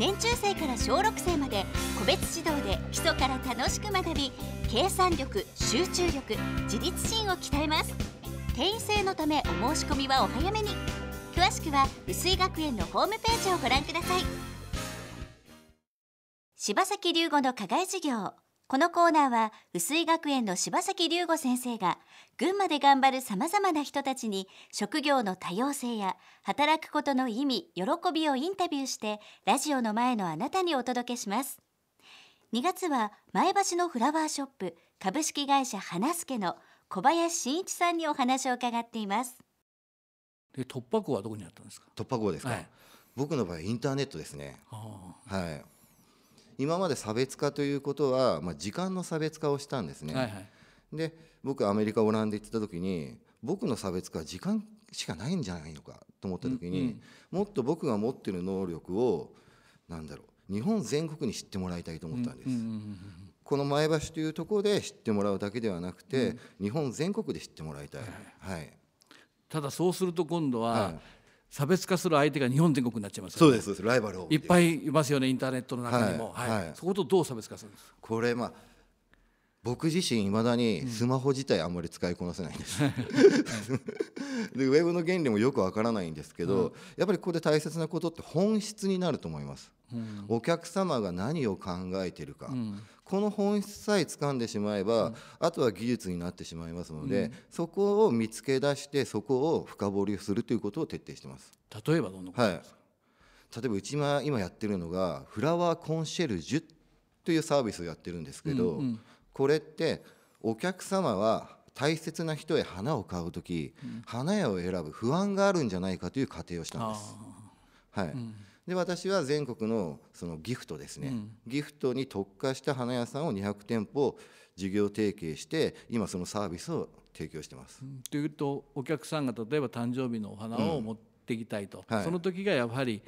年中生から小6生まで個別指導で基礎から楽しく学び計算力集中力自立心を鍛えます。定員制のためお申し込みはお早めに。詳しくは薄井学園のホームページをご覧ください。柴崎龍吾の課外授業。このコーナーは薄井学園の柴崎龍吾先生が群馬で頑張るさまざまな人たちに職業の多様性や働くことの意味喜びをインタビューしてラジオの前のあなたにお届けします。2月は前橋のフラワーショップ株式会社花助の小林真一さんにお話を伺っています。で突破口はどこにあったんですか？突破口ですか、はい。僕の場合インターネットですね。あはい今まで差別化ということは、まあ、時間の差別化をしたんですね、あはいはい。で僕アメリカオランダ行ってた時に僕の差別化は時間しかないんじゃないのかと思った時に、もっと僕が持ってる能力をなんだろう日本全国に知ってもらいたいと思ったんです、うんうんうんこの前橋というところで知ってもらうだけではなくて、日本全国で知ってもらいたい、はい。ただそうすると今度ははい差別化する相手が日本全国になっちゃいますよね。そうですライバルをいっぱいいますよねインターネットの中にも、はい。はい。そことどう差別化するんですか？これまあ僕自身いまだにスマホ自体あんまり使いこなせないんです、でウェブの原理もよくわからないんですけど、やっぱりここで大切なことって本質になると思います、お客様が何を考えているか、この本質さえ掴んでしまえば、あとは技術になってしまいますので、そこを見つけ出してそこを深掘りするということを徹底してます。例えばどんなことはい、例えばうちが今やってるのがフラワーコンシェルジュというサービスをやってるんですけど、これってお客様は大切な人へ花を買う時、花屋を選ぶ不安があるんじゃないかという仮定をしたんです。はい。で私は全国のそのギフトですね、ギフトに特化した花屋さんを200店舗事業提携して今そのサービスを提供してます。というとお客さんが例えば誕生日のお花を持ってきたいと、はい。その時がやはり、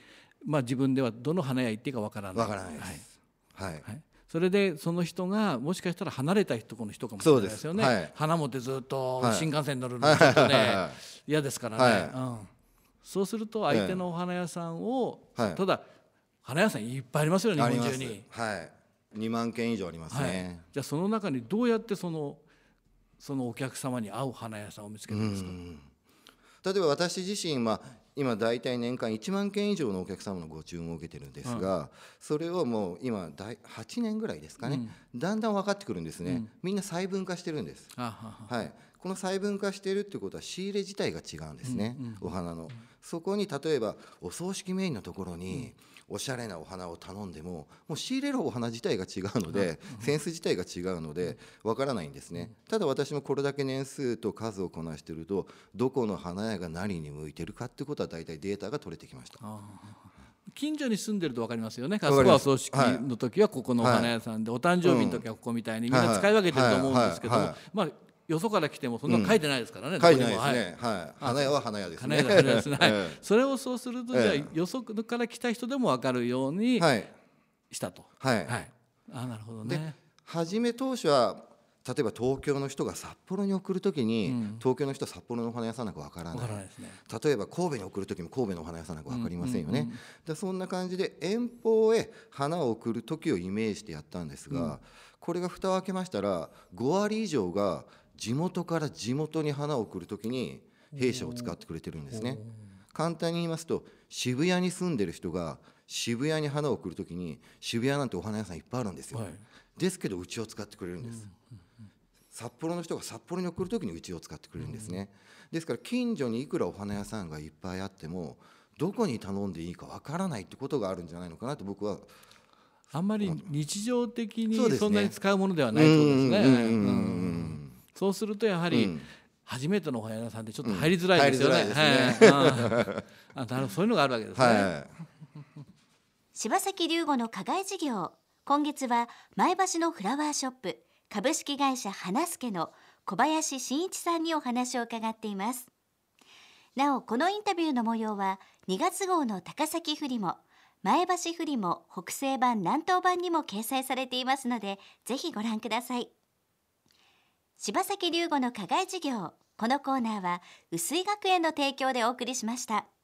まあ、自分ではどの花屋行っていいかわからない。わからないではい。す。はい。はい、それでその人がもしかしたら離れた人この人かもしれないですよね、はい。花持ってずっとはい。新幹線に乗るのちょっとね嫌ですからね、はい。うん、そうすると相手のお花屋さんを、はい。ただ花屋さんいっぱいありますよね日本中に。はい。2万件以上ありますはい。ね。、じゃあその中にどうやってそのそのお客様に合う花屋さんを見つけるんですか、例えば私自身、まあ、今大体年間1万件以上のお客様のご注文を受けてるんですが、それをもう今大8年ぐらいですかね、だんだん分かってくるんですね、みんな細分化してるんです、あはい、この細分化しているってことは仕入れ自体が違うんですね、お花の。そこに例えばお葬式メインのところに、おしゃれなお花を頼んでももう仕入れるお花自体が違うので、センス自体が違うのでわからないんですね。ただ私もこれだけ年数と数をこなしてるとどこの花屋が何に向いてるかってことは大体データが取れてきました。近所に住んでると分かりますよね。あかります。そこはお葬式の時はここのお花屋さんで、お誕生日の時はここみたいにみんな使い分けてると思うんですけどはい。はい。はい。はい、まあよそから来てもそんなの書いてないですからね。書いてないですね、はい花屋は花屋ですね花屋ですね。はい えそれをそうするとじゃあえよそから来た人でも分かるようにしたと。はいはい。あなるほどでね。初め当初は例えば東京の人が札幌に送るときに、東京の人は札幌のお花屋さんなんかわから分ないからないですね。例えば神戸に送る時も神戸のお花屋さんなんか分かりませんよね。でそんな感じで遠方へ花を送る時をイメージしてやったんですが、これが蓋を開けましたら5割以上が地元から地元に花を送る時に弊社を使ってくれてるんですね。簡単に言いますと渋谷に住んでる人が渋谷に花を送る時に渋谷なんてお花屋さんいっぱいあるんですよ。はいですけどうちを使ってくれるんです。札幌の人が札幌に送る時にうちを使ってくれるんですね、ですから近所にいくらお花屋さんがいっぱいあってもどこに頼んでいいかわからないってことがあるんじゃないのかなと僕はあんまり日常的にそんなに使うものではないってことですね。そうするとやはり、うん。初めてのお花屋さんってちょっと入りづらいですよね。あなるそういうのがあるわけですね。はい。柴崎龍吾の課外授業。今月は前橋のフラワーショップ株式会社花助の小林真一さんにお話を伺っています。なおこのインタビューの模様は2月号の高崎フリも前橋フリも北西版南東版にも掲載されていますのでぜひご覧ください柴崎龍吾の課外授業。このコーナーは薄井学園の提供でお送りしました。